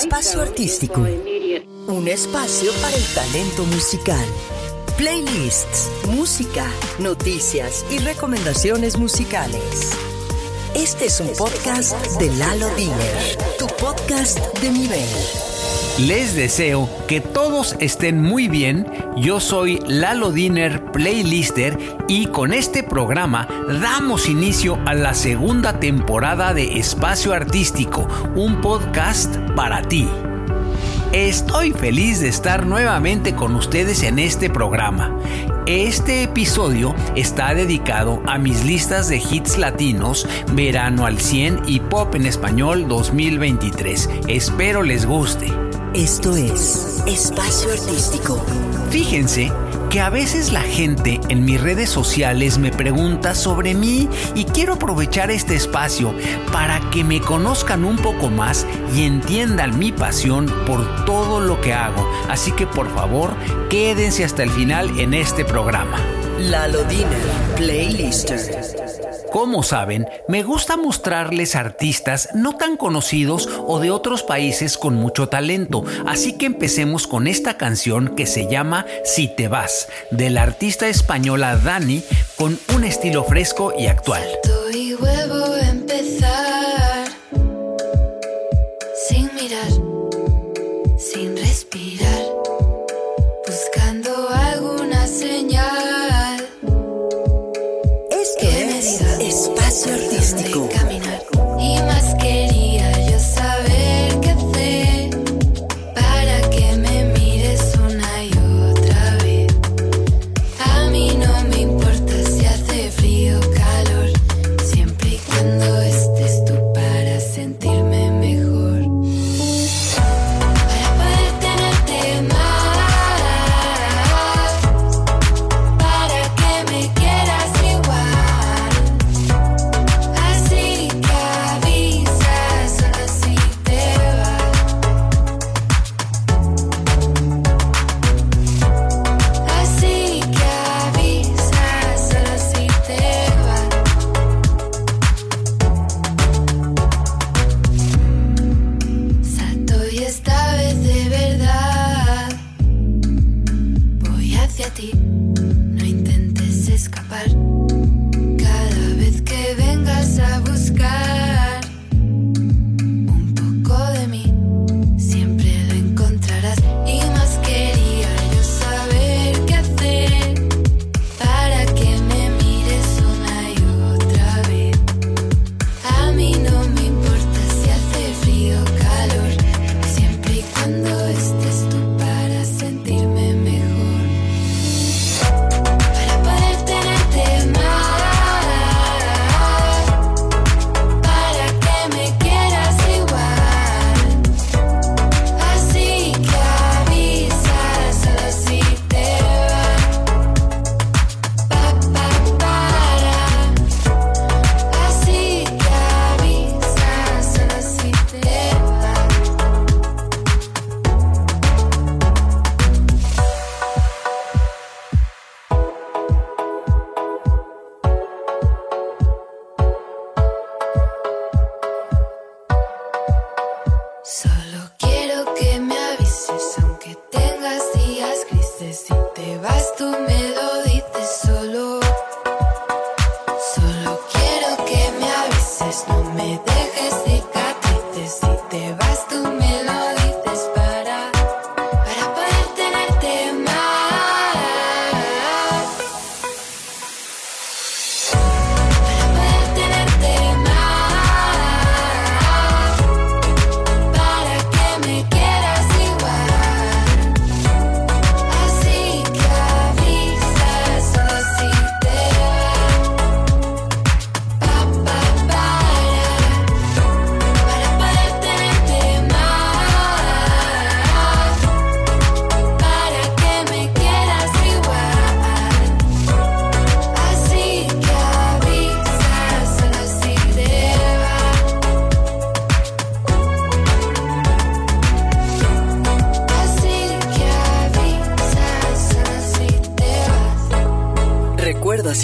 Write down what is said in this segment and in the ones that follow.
Espacio Artístico. Un espacio para el talento musical. Playlists, música, noticias y recomendaciones musicales. Este es un podcast de Lalo Diner, tu podcast de nivel. Les deseo que todos estén muy bien. Yo soy Lalo Diner Playlister y con este programa damos inicio a la segunda temporada de Espacio Artístico, un podcast para ti. Estoy feliz de estar nuevamente con ustedes en este programa. Este episodio está dedicado a mis listas de hits latinos, Verano al 100 y Pop en Español 2023. Espero les guste. Esto es Espacio Artístico. Fíjense que a veces la gente en mis redes sociales me pregunta sobre mí y quiero aprovechar este espacio para que me conozcan un poco más y entiendan mi pasión por todo lo que hago. Así que por favor, quédense hasta el final en este programa. Lalo Diner, Playlister. Como saben, me gusta mostrarles artistas no tan conocidos o de otros países con mucho talento, así que empecemos con esta canción que se llama Si te vas, de la artista española Dani, con un estilo fresco y actual. empezar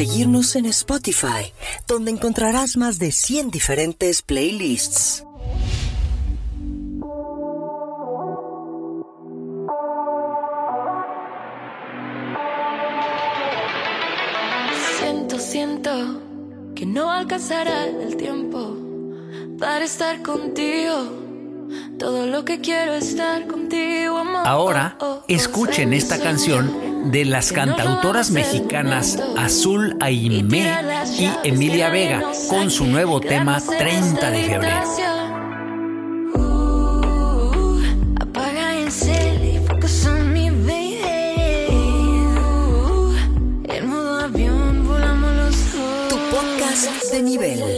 seguirnos en Spotify, donde encontrarás más de 100 diferentes playlists. Siento, siento que no alcanzará el tiempo para estar contigo todo lo que quiero es estar contigo, amor. Ahora, escuchen esta canción de las cantautoras mexicanas Azul Aimé y Emilia Vega con su nuevo tema 30 de febrero. de nivel.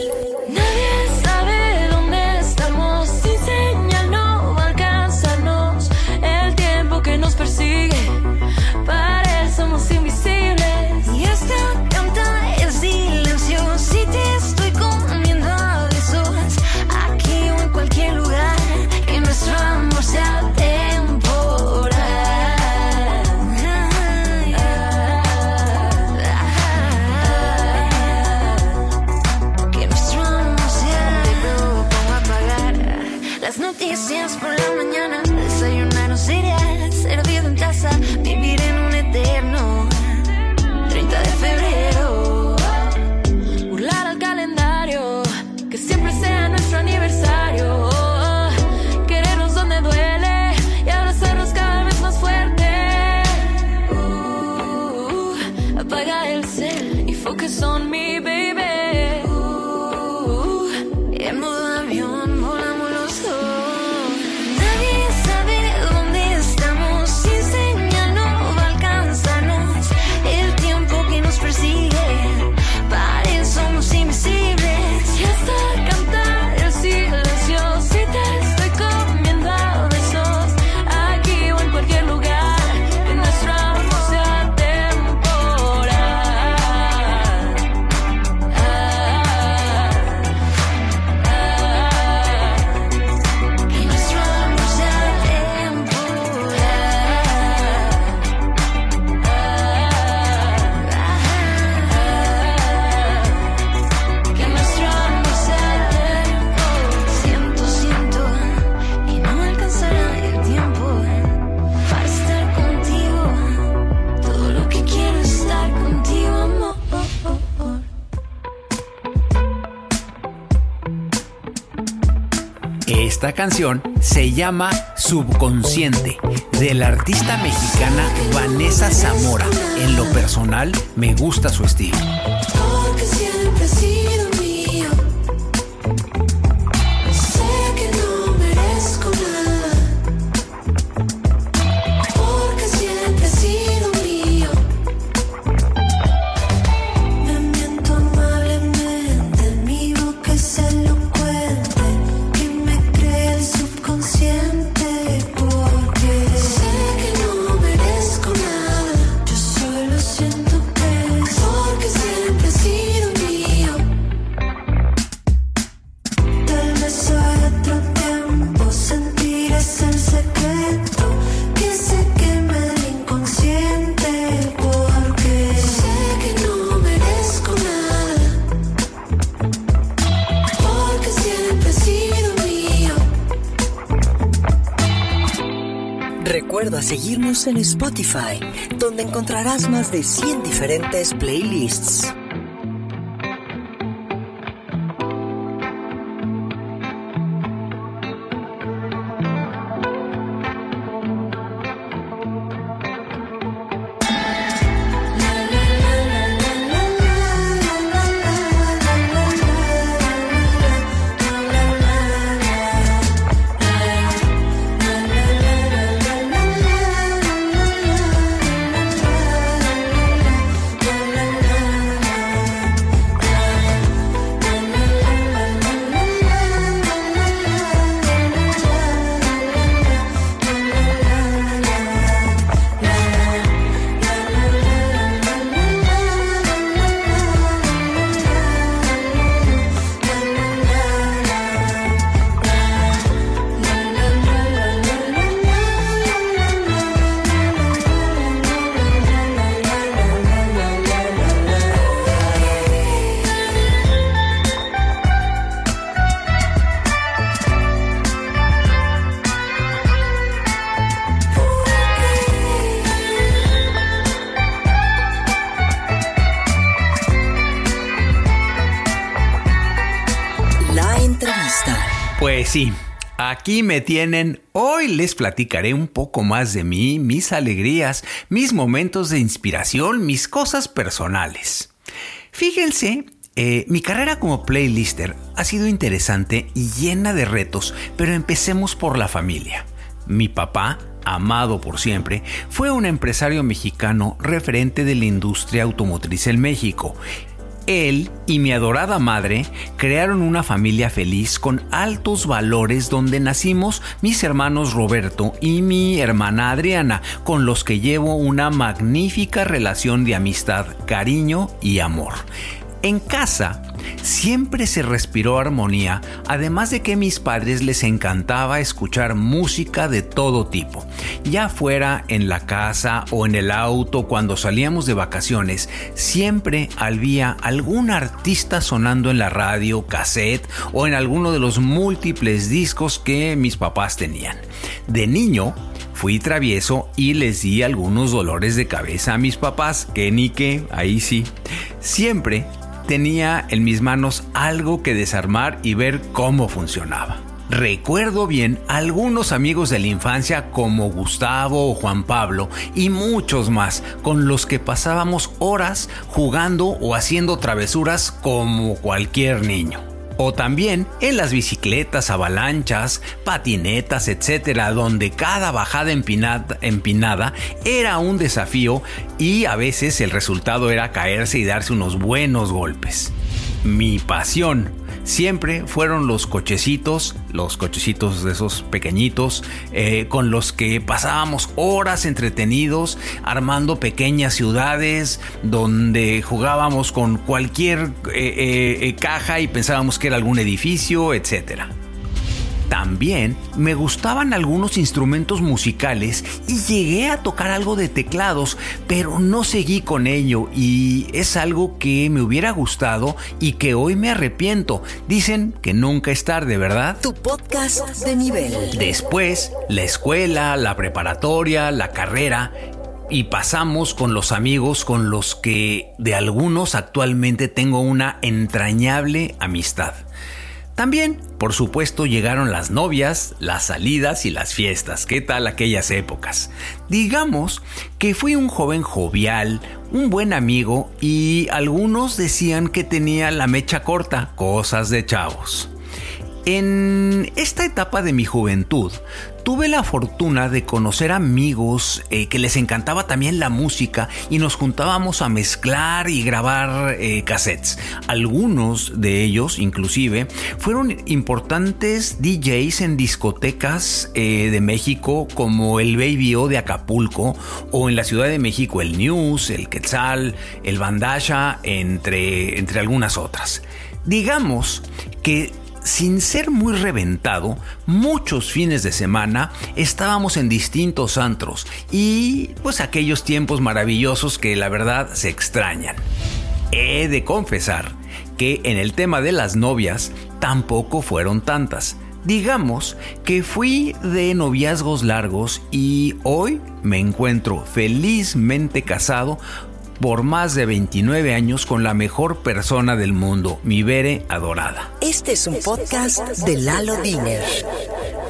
Esta canción se llama Subconsciente, de la artista mexicana Vanessa Zamora. En lo personal, me gusta su estilo. En Spotify, donde encontrarás más de 100 diferentes playlists. Sí, aquí me tienen. Hoy les platicaré un poco más de mí, mis alegrías, mis momentos de inspiración, mis cosas personales. Fíjense, eh, mi carrera como playlister ha sido interesante y llena de retos, pero empecemos por la familia. Mi papá, amado por siempre, fue un empresario mexicano referente de la industria automotriz en México él y mi adorada madre crearon una familia feliz con altos valores donde nacimos mis hermanos Roberto y mi hermana Adriana, con los que llevo una magnífica relación de amistad, cariño y amor. En casa siempre se respiró armonía, además de que a mis padres les encantaba escuchar música de todo tipo. Ya fuera en la casa o en el auto cuando salíamos de vacaciones, siempre había algún artista sonando en la radio, cassette o en alguno de los múltiples discos que mis papás tenían. De niño, Fui travieso y les di algunos dolores de cabeza a mis papás, que ni que, ahí sí. Siempre tenía en mis manos algo que desarmar y ver cómo funcionaba. Recuerdo bien algunos amigos de la infancia como Gustavo o Juan Pablo y muchos más con los que pasábamos horas jugando o haciendo travesuras como cualquier niño o también en las bicicletas, avalanchas, patinetas, etcétera, donde cada bajada empinada, empinada, era un desafío y a veces el resultado era caerse y darse unos buenos golpes. Mi pasión siempre fueron los cochecitos, los cochecitos de esos pequeñitos, eh, con los que pasábamos horas entretenidos armando pequeñas ciudades donde jugábamos con cualquier eh, eh, caja y pensábamos que era algún edificio, etcétera. También me gustaban algunos instrumentos musicales y llegué a tocar algo de teclados, pero no seguí con ello y es algo que me hubiera gustado y que hoy me arrepiento. Dicen que nunca es tarde, ¿verdad? Tu podcast de nivel. Después, la escuela, la preparatoria, la carrera y pasamos con los amigos con los que de algunos actualmente tengo una entrañable amistad. También, por supuesto, llegaron las novias, las salidas y las fiestas. ¿Qué tal aquellas épocas? Digamos que fui un joven jovial, un buen amigo y algunos decían que tenía la mecha corta, cosas de chavos. En esta etapa de mi juventud tuve la fortuna de conocer amigos eh, que les encantaba también la música y nos juntábamos a mezclar y grabar eh, cassettes. Algunos de ellos inclusive fueron importantes DJs en discotecas eh, de México como el Baby O de Acapulco o en la Ciudad de México el News, el Quetzal, el Bandasha, entre, entre algunas otras. Digamos que sin ser muy reventado, muchos fines de semana estábamos en distintos antros y pues aquellos tiempos maravillosos que la verdad se extrañan. He de confesar que en el tema de las novias tampoco fueron tantas. Digamos que fui de noviazgos largos y hoy me encuentro felizmente casado por más de 29 años con la mejor persona del mundo, mi Bere adorada. Este es un podcast de Lalo Diner.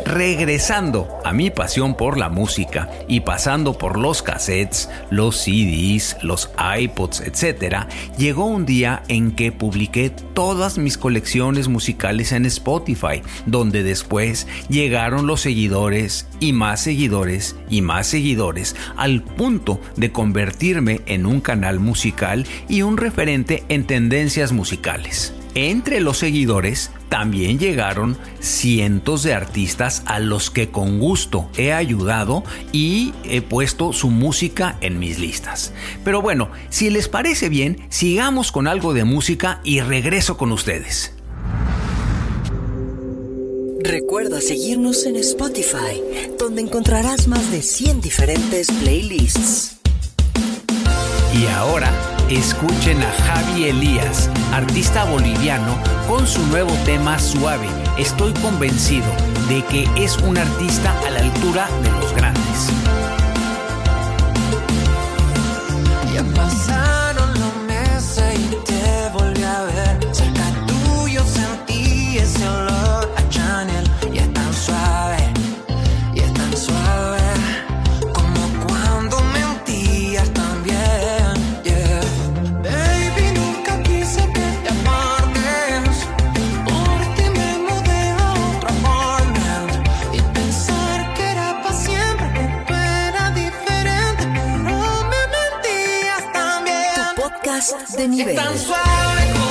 Regresando a mi pasión por la música y pasando por los cassettes, los CDs, los iPods, etc., llegó un día en que publiqué todas mis colecciones musicales en Spotify, donde después llegaron los seguidores y más seguidores y más seguidores al punto de convertirme en un canal musical y un referente en tendencias musicales. Entre los seguidores también llegaron cientos de artistas a los que con gusto he ayudado y he puesto su música en mis listas. Pero bueno, si les parece bien, sigamos con algo de música y regreso con ustedes. Recuerda seguirnos en Spotify, donde encontrarás más de 100 diferentes playlists. Y ahora escuchen a Javi Elías, artista boliviano, con su nuevo tema Suave. Estoy convencido de que es un artista a la altura de los grandes. de nivel.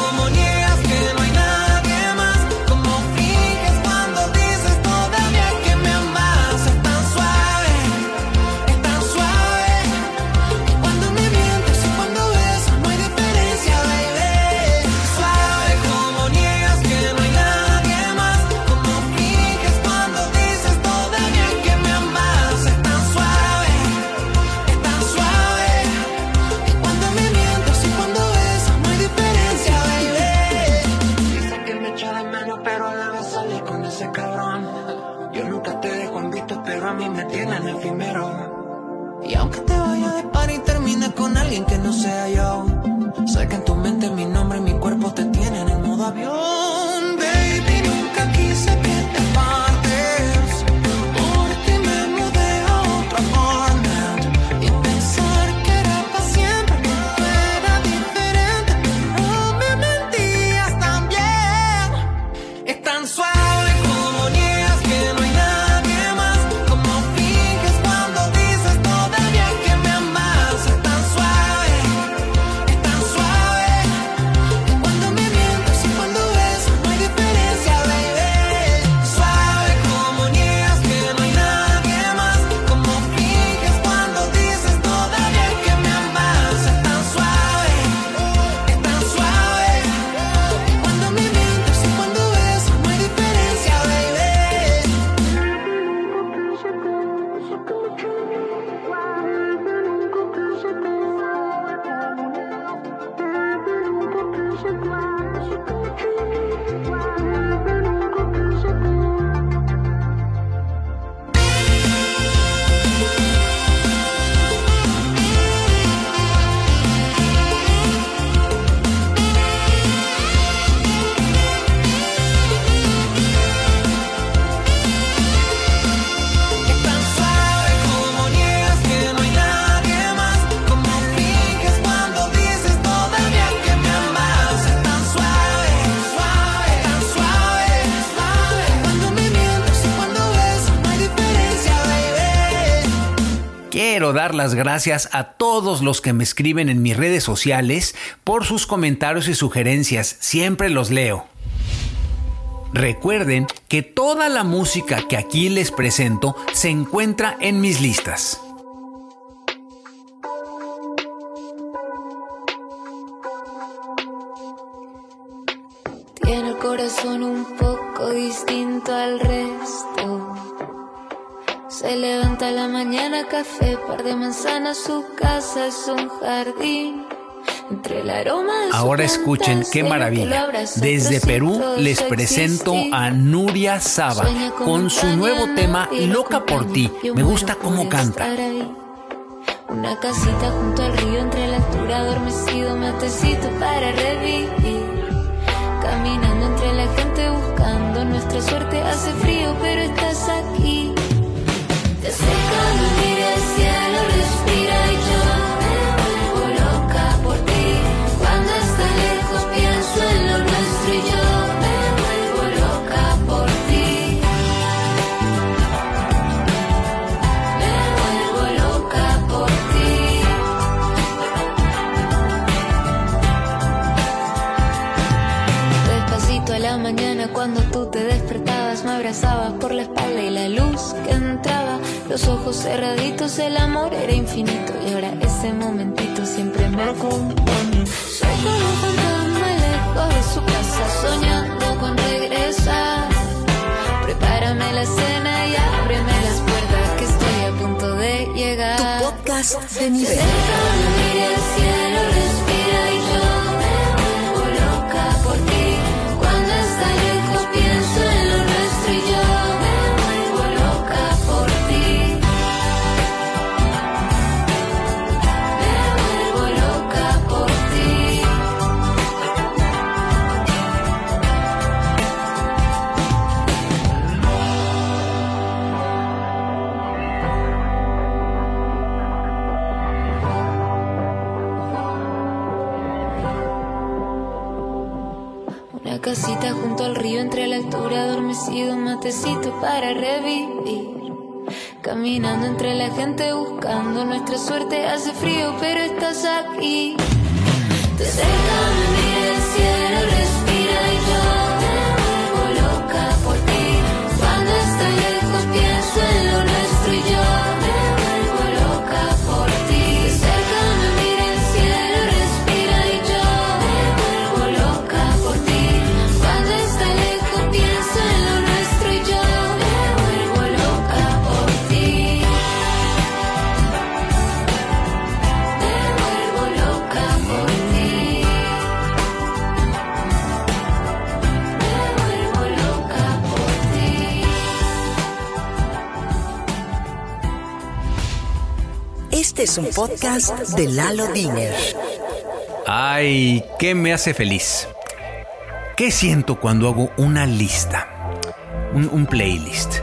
canto. Quiero dar las gracias a todos los que me escriben en mis redes sociales por sus comentarios y sugerencias. Siempre los leo. Recuerden que toda la música que aquí les presento se encuentra en mis listas. hasta la mañana café, par de manzanas, su casa es un jardín. Entre el aroma de Ahora escuchen qué maravilla. Desde Perú les presento a Nuria Saba con su nuevo tema Loca por ti. Me gusta cómo canta. Una casita junto al río entre la altura adormecido, matecito para revivir. Caminando entre la gente buscando nuestra suerte, hace frío pero estás aquí. Se conmire el cielo, respira y llora. Los ojos cerraditos, el amor era infinito y ahora ese momentito siempre me acompaña. Soy como un fantasma lejos de su casa, soñando con regresar. Prepárame la cena y ábreme las puertas que estoy a punto de llegar. Tu podcast de nivel. El cielo, necesito para revivir. Caminando entre la gente buscando nuestra suerte, hace frío pero estás aquí. Te dejan en mi desierto. Es un podcast de Lalo Diner. Ay, ¿qué me hace feliz? ¿Qué siento cuando hago una lista? Un, un playlist.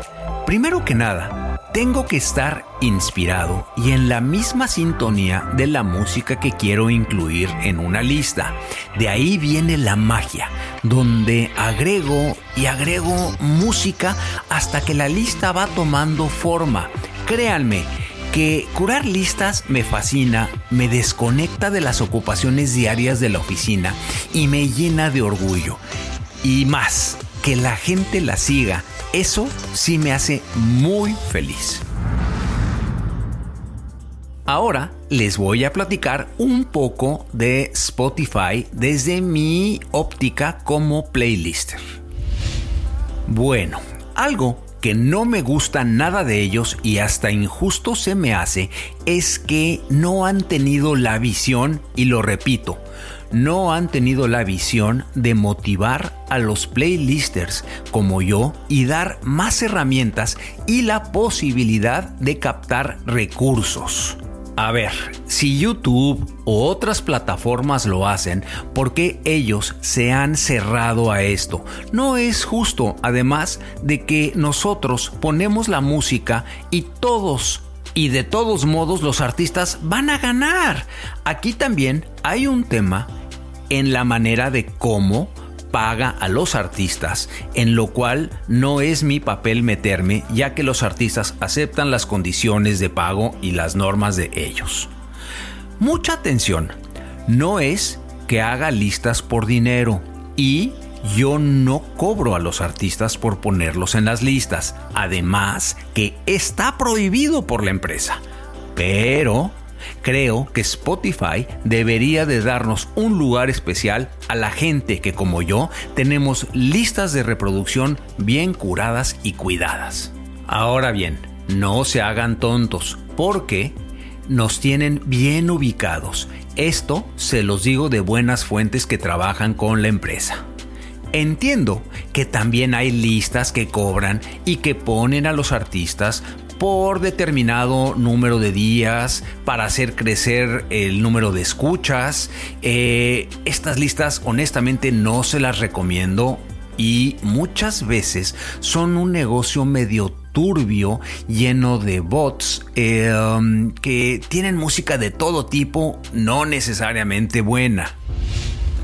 Primero que nada, tengo que estar inspirado y en la misma sintonía de la música que quiero incluir en una lista. De ahí viene la magia, donde agrego y agrego música hasta que la lista va tomando forma. Créanme, que curar listas me fascina, me desconecta de las ocupaciones diarias de la oficina y me llena de orgullo. Y más, que la gente la siga, eso sí me hace muy feliz. Ahora les voy a platicar un poco de Spotify desde mi óptica como playlister. Bueno, algo que no me gusta nada de ellos y hasta injusto se me hace es que no han tenido la visión, y lo repito, no han tenido la visión de motivar a los playlisters como yo y dar más herramientas y la posibilidad de captar recursos. A ver, si YouTube o otras plataformas lo hacen, ¿por qué ellos se han cerrado a esto? No es justo, además de que nosotros ponemos la música y todos y de todos modos los artistas van a ganar. Aquí también hay un tema en la manera de cómo paga a los artistas, en lo cual no es mi papel meterme, ya que los artistas aceptan las condiciones de pago y las normas de ellos. Mucha atención, no es que haga listas por dinero y yo no cobro a los artistas por ponerlos en las listas, además que está prohibido por la empresa. Pero Creo que Spotify debería de darnos un lugar especial a la gente que como yo tenemos listas de reproducción bien curadas y cuidadas. Ahora bien, no se hagan tontos porque nos tienen bien ubicados. Esto se los digo de buenas fuentes que trabajan con la empresa. Entiendo que también hay listas que cobran y que ponen a los artistas por determinado número de días para hacer crecer el número de escuchas. Eh, estas listas honestamente no se las recomiendo y muchas veces son un negocio medio turbio lleno de bots um, que tienen música de todo tipo, no necesariamente buena.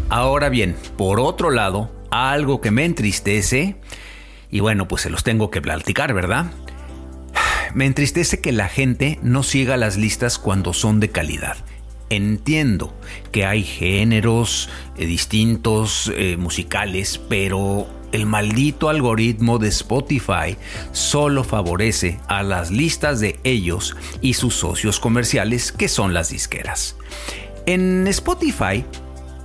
Ahora bien, por otro lado, algo que me entristece, y bueno, pues se los tengo que platicar, ¿verdad? Me entristece que la gente no siga las listas cuando son de calidad. Entiendo que hay géneros eh, distintos eh, musicales, pero el maldito algoritmo de Spotify solo favorece a las listas de ellos y sus socios comerciales que son las disqueras. En Spotify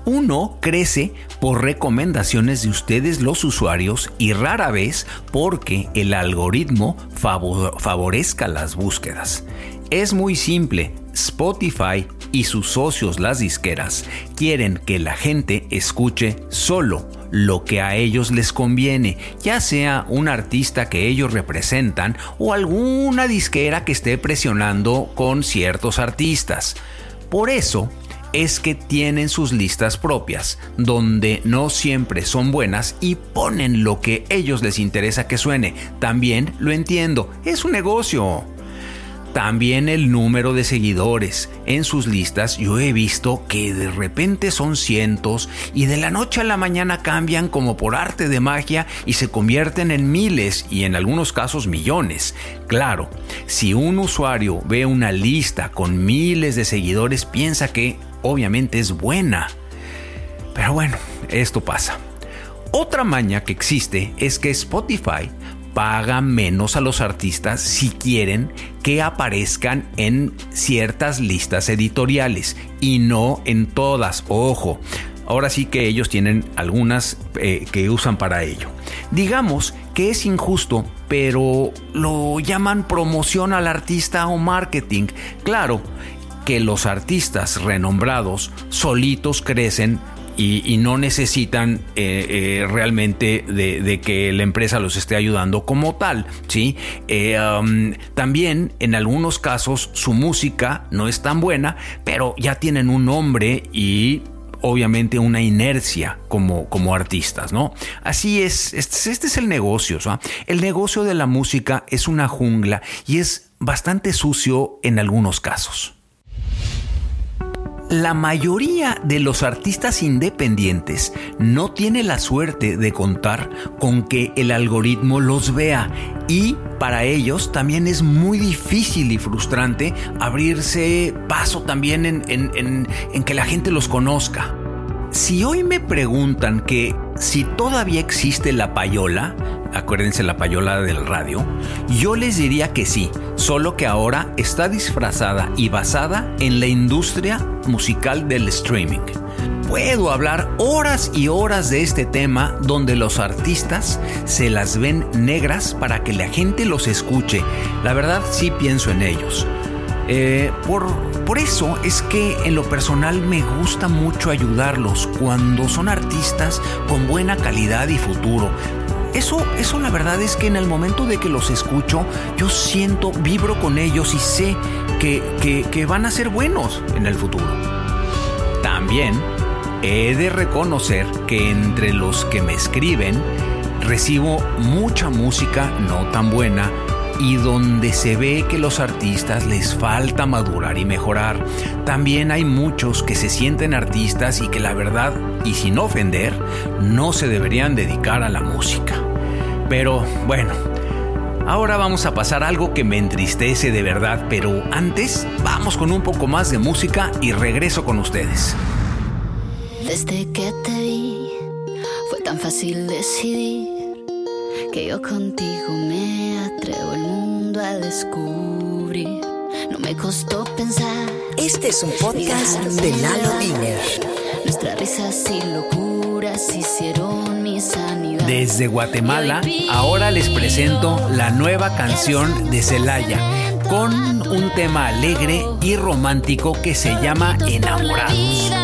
uno crece por recomendaciones de ustedes los usuarios y rara vez porque el algoritmo favor- favorezca las búsquedas. Es muy simple, Spotify y sus socios las disqueras quieren que la gente escuche solo lo que a ellos les conviene, ya sea un artista que ellos representan o alguna disquera que esté presionando con ciertos artistas. Por eso, es que tienen sus listas propias, donde no siempre son buenas y ponen lo que ellos les interesa que suene. También lo entiendo, es un negocio. También el número de seguidores. En sus listas yo he visto que de repente son cientos y de la noche a la mañana cambian como por arte de magia y se convierten en miles y en algunos casos millones. Claro, si un usuario ve una lista con miles de seguidores piensa que obviamente es buena. Pero bueno, esto pasa. Otra maña que existe es que Spotify paga menos a los artistas si quieren que aparezcan en ciertas listas editoriales y no en todas. Ojo, ahora sí que ellos tienen algunas eh, que usan para ello. Digamos que es injusto, pero lo llaman promoción al artista o marketing. Claro que los artistas renombrados solitos crecen y, no necesitan eh, eh, realmente de, que la empresa los esté ayudando como tal. ¿sí? Eh, también en algunos casos su música no es tan buena, pero ya tienen un nombre y obviamente una inercia como, como artistas, ¿no? Así es, este, este es el negocio, El negocio de la música es una jungla y es bastante sucio en algunos casos. La mayoría de los artistas independientes no tiene la suerte de contar con que el algoritmo los vea y para ellos también es muy difícil y frustrante abrirse paso también en, que la gente los conozca. Si hoy me preguntan que si todavía existe la payola, acuérdense la payola del radio, yo les diría que sí, solo que ahora está disfrazada y basada en la industria musical del streaming. Puedo hablar horas y horas de este tema donde los artistas se las ven negras para que la gente los escuche. La verdad sí pienso en ellos. Eh, por, por eso es que en lo personal me gusta mucho ayudarlos cuando son artistas con buena calidad y futuro. Eso, eso la verdad es que en el momento de que los escucho, yo siento, vibro con ellos y sé que, que van a ser buenos en el futuro. También he de reconocer que entre los que me escriben, recibo mucha música no tan buena y donde se ve que los artistas les falta madurar y mejorar. También hay muchos que se sienten artistas y que la verdad, y sin ofender, no se deberían dedicar a la música. Pero bueno, ahora vamos a pasar algo que me entristece de verdad, pero antes vamos con un poco más de música y regreso con ustedes. Desde que te vi, fue tan fácil decidir que yo contigo me atrevo el mundo a descubrir. No me costó pensar. Este es un podcast de Lalo Diner. Nuestras risas y locuras hicieron mi sanidad. Desde Guatemala, ahora les presento la nueva canción de Celaya con un tema alegre y romántico que se llama Enamorados.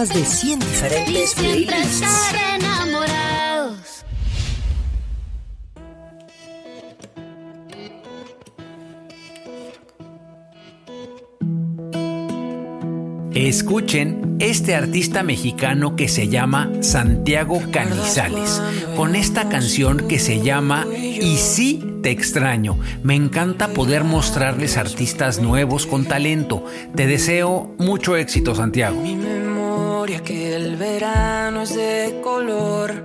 Más de 100 diferentes playlists. enamorados. Escuchen este artista mexicano que se llama Santiago Canizales, con esta canción que se llama Y sí te extraño. Me encanta poder mostrarles artistas nuevos con talento. Te deseo mucho éxito, Santiago. Que el verano es de color.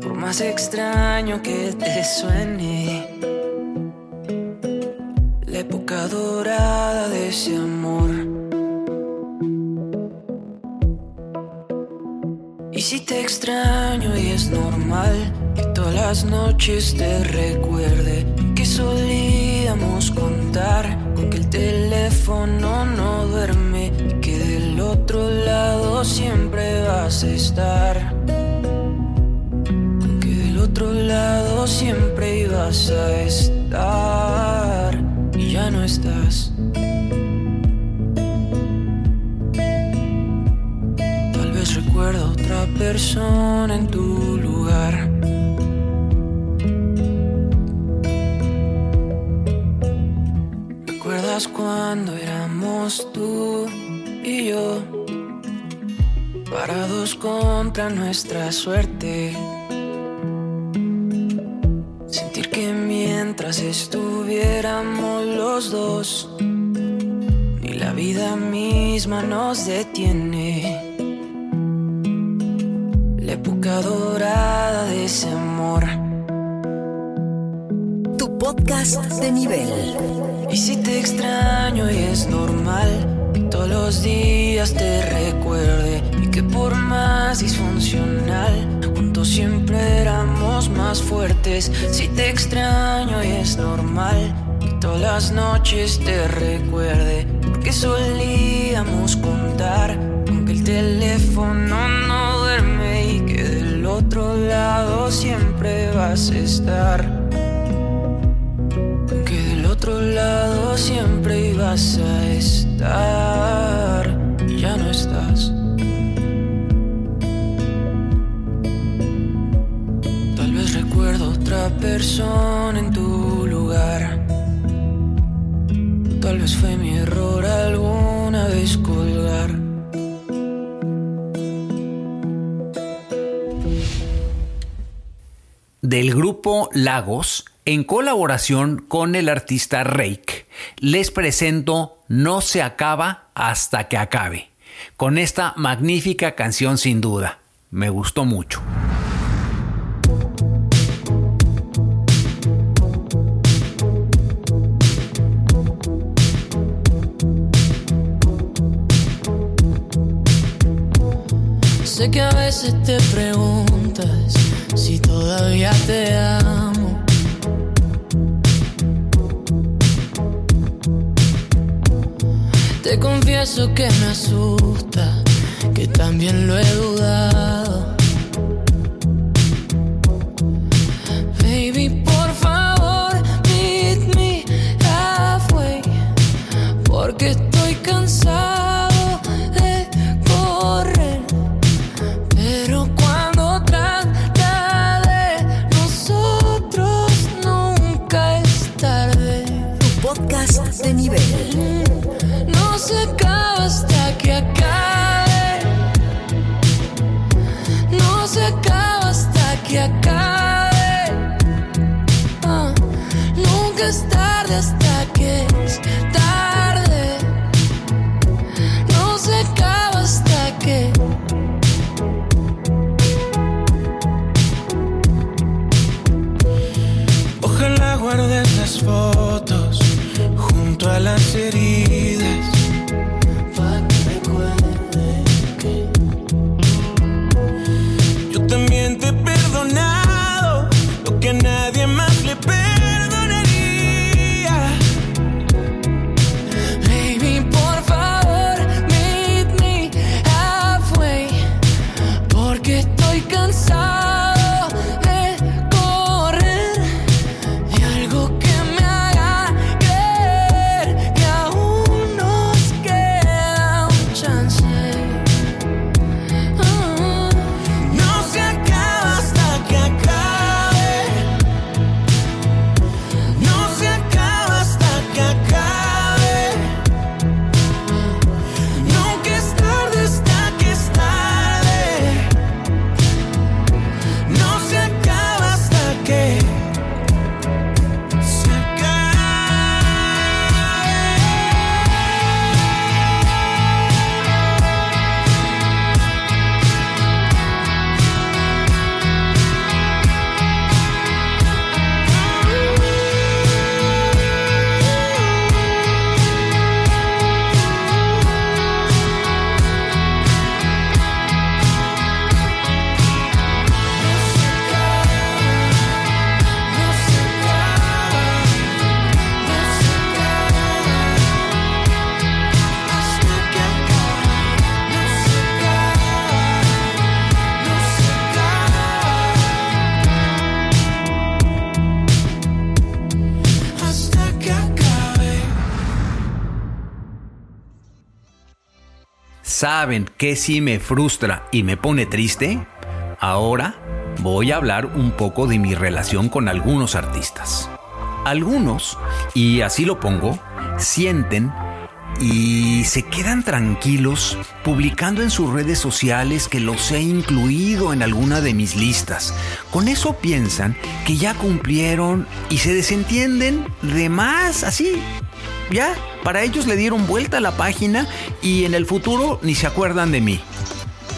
Por más extraño que te suene. La época dorada de ese amor. Y si te extraño y es normal que todas las noches te recuerde que solíamos contar con que el teléfono no duerme otro lado siempre vas a estar. Que del otro lado siempre ibas a estar y ya no estás. Tal vez recuerdo otra persona en tu lugar. ¿Recuerdas cuando éramos tú y yo? Parados contra nuestra suerte. Sentir que mientras estuviéramos los dos, ni la vida misma nos detiene. La época dorada de ese amor. Tu podcast de nivel. Y si te extraño y es normal todos los días te recuerde y que por más disfuncional juntos siempre éramos más fuertes. Si te extraño y es normal que todas las noches te recuerde porque solíamos contar con que el teléfono no duerme y que del otro lado siempre vas a estar lado siempre ibas a estar y ya no estás. Tal vez recuerdo otra persona en tu lugar. Tal vez fue mi error alguna vez colgar. del grupo Lagos, en colaboración con el artista Rake, les presento No se acaba hasta que acabe, con esta magnífica canción sin duda. Me gustó mucho. Sé que a veces te preguntas si todavía te amo. Te confieso que me asusta, que también lo he dudado. Baby, por favor, meet me halfway, porque ¿Saben qué sí me frustra y me pone triste? Ahora voy a hablar un poco de mi relación con algunos artistas. Algunos, y así lo pongo, sienten y se quedan tranquilos publicando en sus redes sociales que los he incluido en alguna de mis listas. Con eso piensan que ya cumplieron y se desentienden de más así. Ya, para ellos le dieron vuelta a la página y en el futuro ni se acuerdan de mí.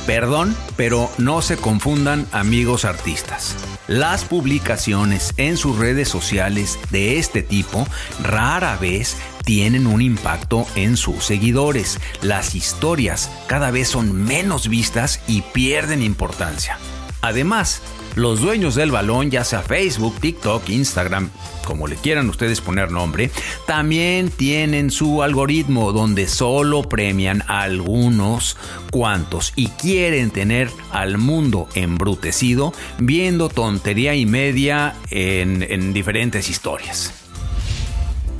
Perdón, pero no se confundan amigos artistas. Las publicaciones en sus redes sociales de este tipo rara vez tienen un impacto en sus seguidores. Las historias cada vez son menos vistas y pierden importancia. Además, los dueños del balón, ya sea Facebook, TikTok, Instagram, como le quieran ustedes poner nombre, también tienen su algoritmo donde solo premian a algunos cuantos y quieren tener al mundo embrutecido viendo tontería y media en, en diferentes historias.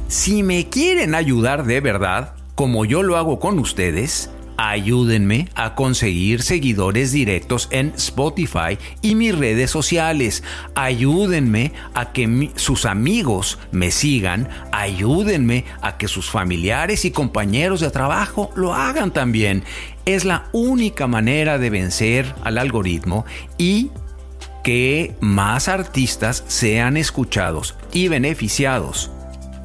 Si me quieren ayudar de verdad, como yo lo hago con ustedes, Ayúdenme a conseguir seguidores directos en Spotify y mis redes sociales. Ayúdenme a que sus amigos me sigan. Ayúdenme a que sus familiares y compañeros de trabajo lo hagan también. Es la única manera de vencer al algoritmo y que más artistas sean escuchados y beneficiados.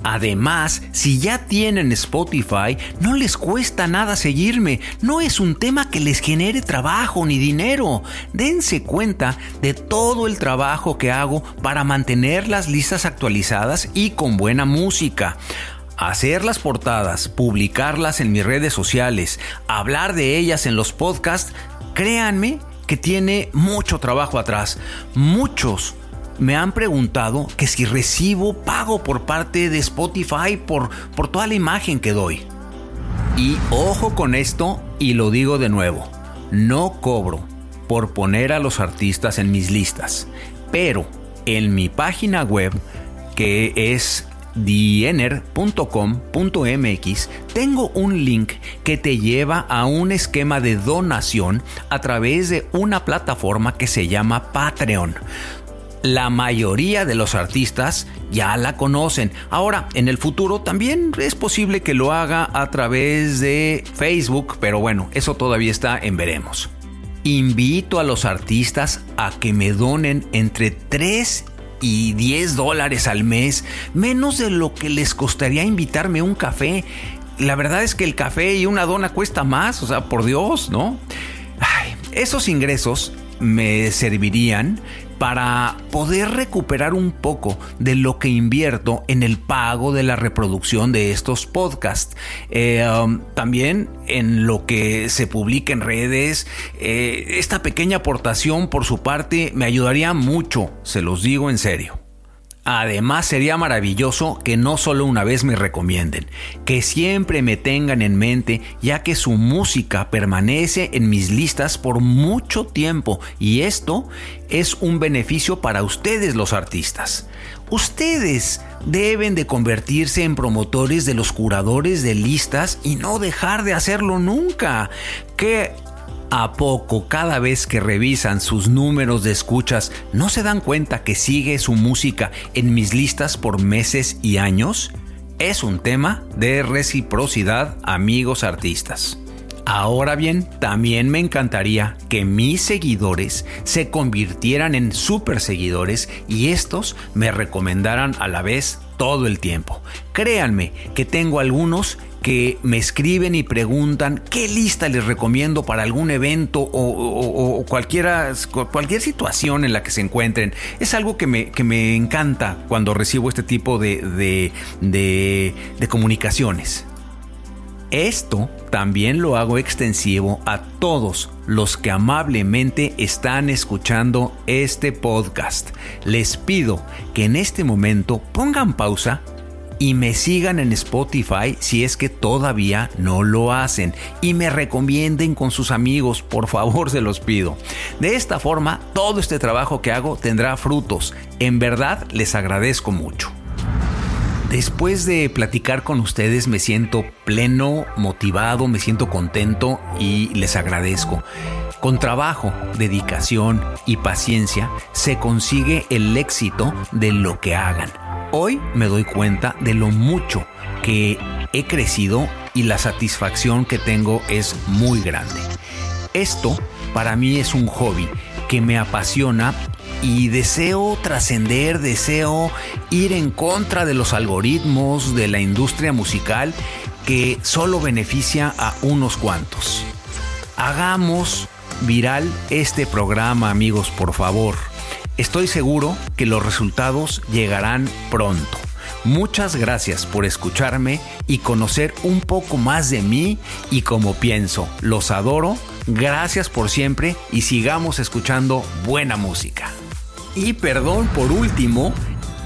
Además, si ya tienen Spotify, no les cuesta nada seguirme. No es un tema que les genere trabajo ni dinero. Dense cuenta de todo el trabajo que hago para mantener las listas actualizadas y con buena música hacer las portadas, publicarlas en mis redes sociales, hablar de ellas en los podcasts, créanme que tiene mucho trabajo atrás. Muchos me han preguntado que si recibo pago por parte de Spotify por, por toda la imagen que doy. Y ojo con esto y lo digo de nuevo, no cobro por poner a los artistas en mis listas, pero en mi página web que es diener.com.mx tengo un link que te lleva a un esquema de donación a través de una plataforma que se llama Patreon, la mayoría de los artistas ya la conocen. Ahora, en el futuro también es posible que lo haga a través de Facebook, pero bueno, eso todavía está en veremos. Invito a los artistas a que me donen entre 3 y 10 dólares al mes, menos de lo que les costaría invitarme un café. La verdad es que el café y una dona cuesta más, o sea, por Dios, ¿no? esos ingresos me servirían para poder recuperar un poco de lo que invierto en el pago de la reproducción de estos podcasts. Eh, um, también en lo que se publica en redes. Eh, esta pequeña aportación por su parte me ayudaría mucho, se los digo en serio. Además sería maravilloso que no solo una vez me recomienden, que siempre me tengan en mente ya que su música permanece en mis listas por mucho tiempo y esto es un beneficio para ustedes los artistas. Ustedes deben de convertirse en promotores de los curadores de listas y no dejar de hacerlo nunca. Que a poco cada vez que revisan sus números de escuchas, ¿no se dan cuenta que sigue su música en mis listas por meses y años? Es un tema de reciprocidad, amigos artistas. Ahora bien, también me encantaría que mis seguidores se convirtieran en super seguidores y estos me recomendaran a la vez todo el tiempo. Créanme que tengo algunos que me escriben y preguntan qué lista les recomiendo para algún evento o, cualquier situación en la que se encuentren. Es algo que me, que me encanta cuando recibo este tipo de, de, de comunicaciones. Esto también lo hago extensivo a todos los que amablemente están escuchando este podcast. Les pido que en este momento pongan pausa y me sigan en Spotify si es que todavía no lo hacen y me recomienden con sus amigos, por favor se los pido. De esta forma, todo este trabajo que hago tendrá frutos. En verdad les agradezco mucho. Después de platicar con ustedes me siento pleno, motivado, me siento contento y les agradezco. Con trabajo, dedicación y paciencia se consigue el éxito de lo que hagan. Hoy me doy cuenta de lo mucho que he crecido y la satisfacción que tengo es muy grande. Esto para mí es un hobby que me apasiona y deseo trascender, deseo ir en contra de los algoritmos de la industria musical que solo beneficia a unos cuantos. Hagamos viral este programa amigos, por favor. Estoy seguro que los resultados llegarán pronto. Muchas gracias por escucharme y conocer un poco más de mí y cómo pienso. Los adoro. Gracias por siempre y sigamos escuchando buena música. Y perdón por último,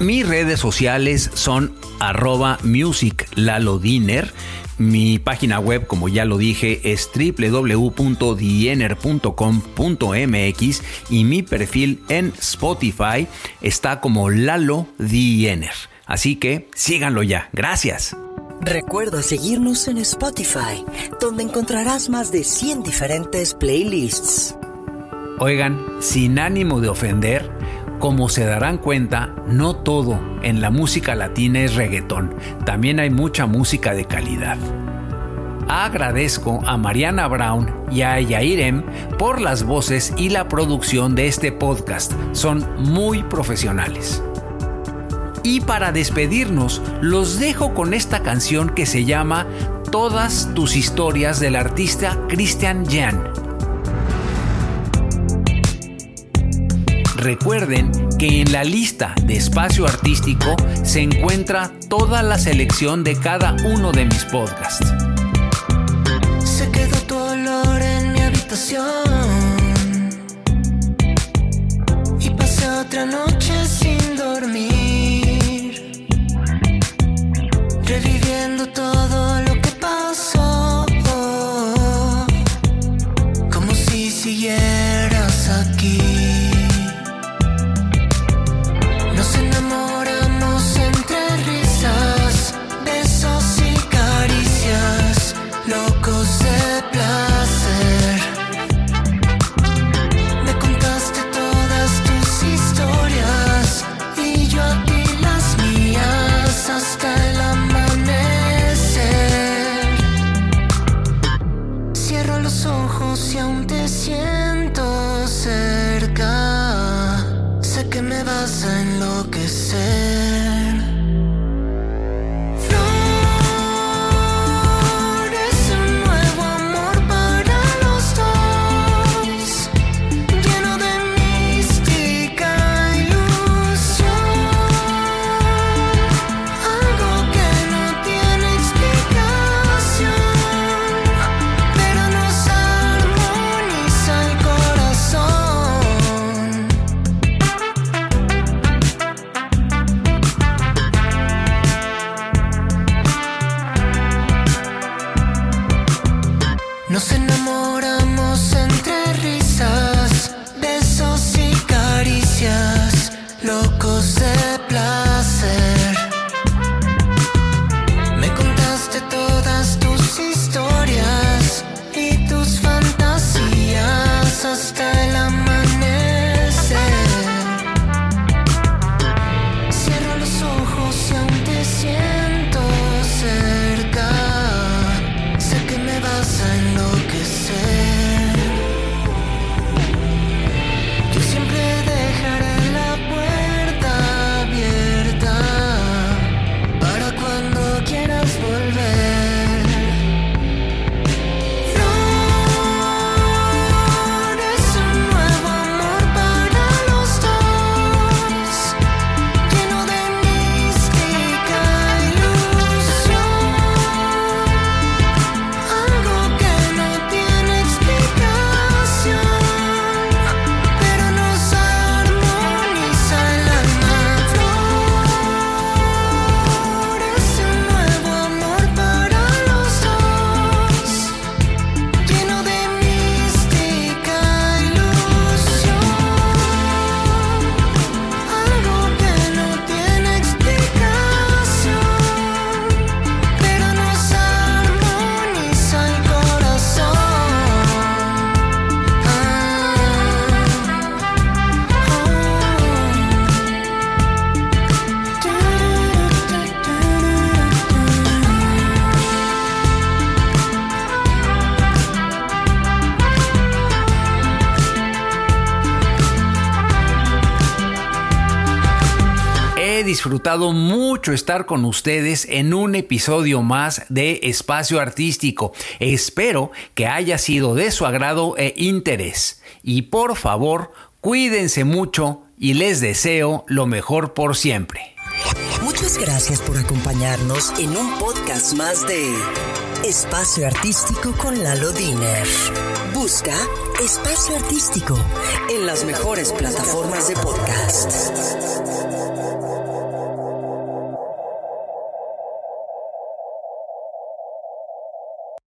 mis redes sociales son arroba musiclalodiner. Mi página web, como ya lo dije, es www.diener.com.mx y mi perfil en Spotify está como Lalo Diener. Así que síganlo ya. Gracias. Recuerda seguirnos en Spotify, donde encontrarás más de 100 diferentes playlists. Oigan, sin ánimo de ofender, como se darán cuenta, no todo en la música latina es reggaetón, también hay mucha música de calidad. Agradezco a Mariana Brown y a Yairem por las voces y la producción de este podcast, son muy profesionales. Y para despedirnos, los dejo con esta canción que se llama Todas tus historias del artista Christian Jan. Recuerden que en la lista de espacio artístico se encuentra toda la selección de cada uno de mis podcasts. Se quedó tu olor en mi habitación. Y pasé otra noche sin dormir. Reviviendo todo lo que pasó. Como si siguieras aquí. Mucho estar con ustedes en un episodio más de Espacio Artístico. Espero que haya sido de su agrado e interés. Y por favor, cuídense mucho y les deseo lo mejor por siempre. Muchas gracias por acompañarnos en un podcast más de Espacio Artístico con Lalo Diner. Busca Espacio Artístico en las mejores plataformas de podcast.